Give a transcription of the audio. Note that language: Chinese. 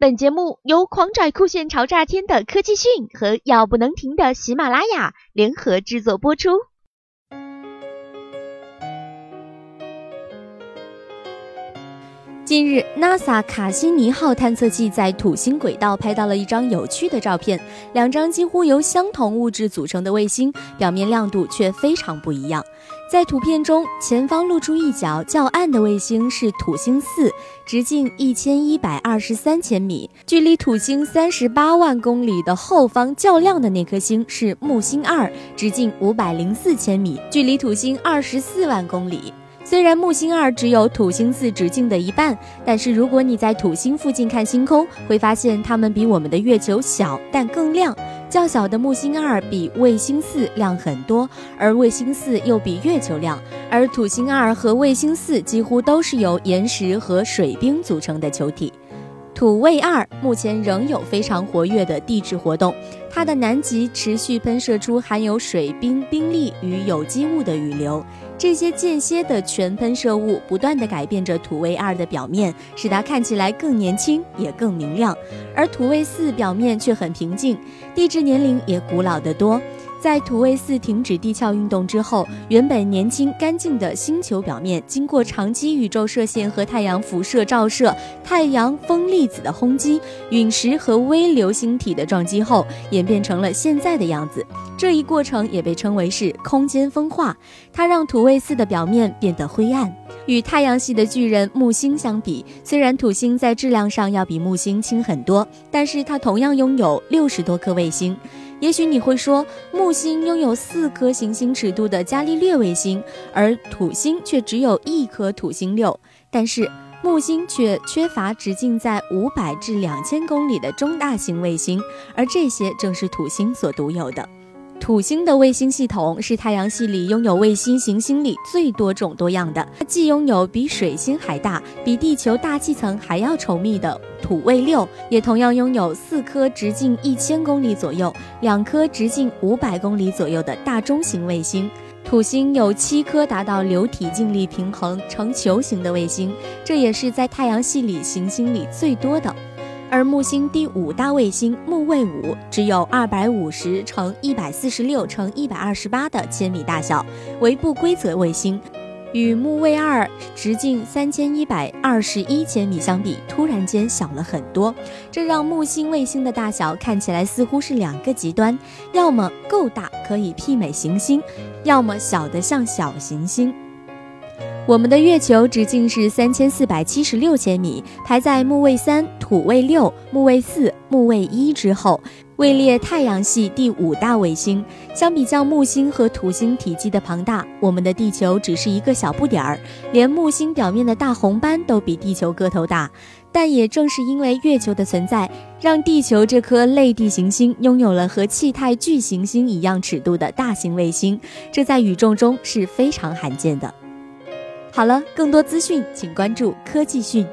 本节目由狂拽酷炫潮炸天的科技讯和要不能停的喜马拉雅联合制作播出。近日，NASA 卡西尼号探测器在土星轨道拍到了一张有趣的照片，两张几乎由相同物质组成的卫星，表面亮度却非常不一样。在图片中，前方露出一角较暗的卫星是土星四，直径一千一百二十三千米；距离土星三十八万公里的后方较亮的那颗星是木星二，直径五百零四千米，距离土星二十四万公里。虽然木星二只有土星四直径的一半，但是如果你在土星附近看星空，会发现它们比我们的月球小，但更亮。较小的木星二比卫星四亮很多，而卫星四又比月球亮。而土星二和卫星四几乎都是由岩石和水冰组成的球体。土卫二目前仍有非常活跃的地质活动，它的南极持续喷射出含有水冰、冰粒与有机物的雨流，这些间歇的全喷射物不断地改变着土卫二的表面，使它看起来更年轻也更明亮，而土卫四表面却很平静，地质年龄也古老得多。在土卫四停止地壳运动之后，原本年轻干净的星球表面，经过长期宇宙射线和太阳辐射照射、太阳风粒子的轰击、陨石和微流星体的撞击后，演变成了现在的样子。这一过程也被称为是空间风化，它让土卫四的表面变得灰暗。与太阳系的巨人木星相比，虽然土星在质量上要比木星轻很多，但是它同样拥有六十多颗卫星。也许你会说，木星拥有四颗行星尺度的伽利略卫星，而土星却只有一颗土星六。但是木星却缺乏直径在五百至两千公里的中大型卫星，而这些正是土星所独有的。土星的卫星系统是太阳系里拥有卫星行星里最多种多样的。它既拥有比水星还大、比地球大气层还要稠密的土卫六，也同样拥有四颗直径一千公里左右、两颗直径五百公里左右的大中型卫星。土星有七颗达到流体静力平衡呈球形的卫星，这也是在太阳系里行星里最多的。而木星第五大卫星木卫五只有二百五十乘一百四十六乘一百二十八的千米大小，为不规则卫星，与木卫二直径三千一百二十一千米相比，突然间小了很多。这让木星卫星的大小看起来似乎是两个极端：要么够大可以媲美行星，要么小得像小行星。我们的月球直径是三千四百七十六千米，排在木卫三、土卫六、木卫四、木卫一之后，位列太阳系第五大卫星。相比较木星和土星体积的庞大，我们的地球只是一个小不点儿，连木星表面的大红斑都比地球个头大。但也正是因为月球的存在，让地球这颗类地行星拥有了和气态巨行星一样尺度的大型卫星，这在宇宙中是非常罕见的。好了，更多资讯请关注科技讯。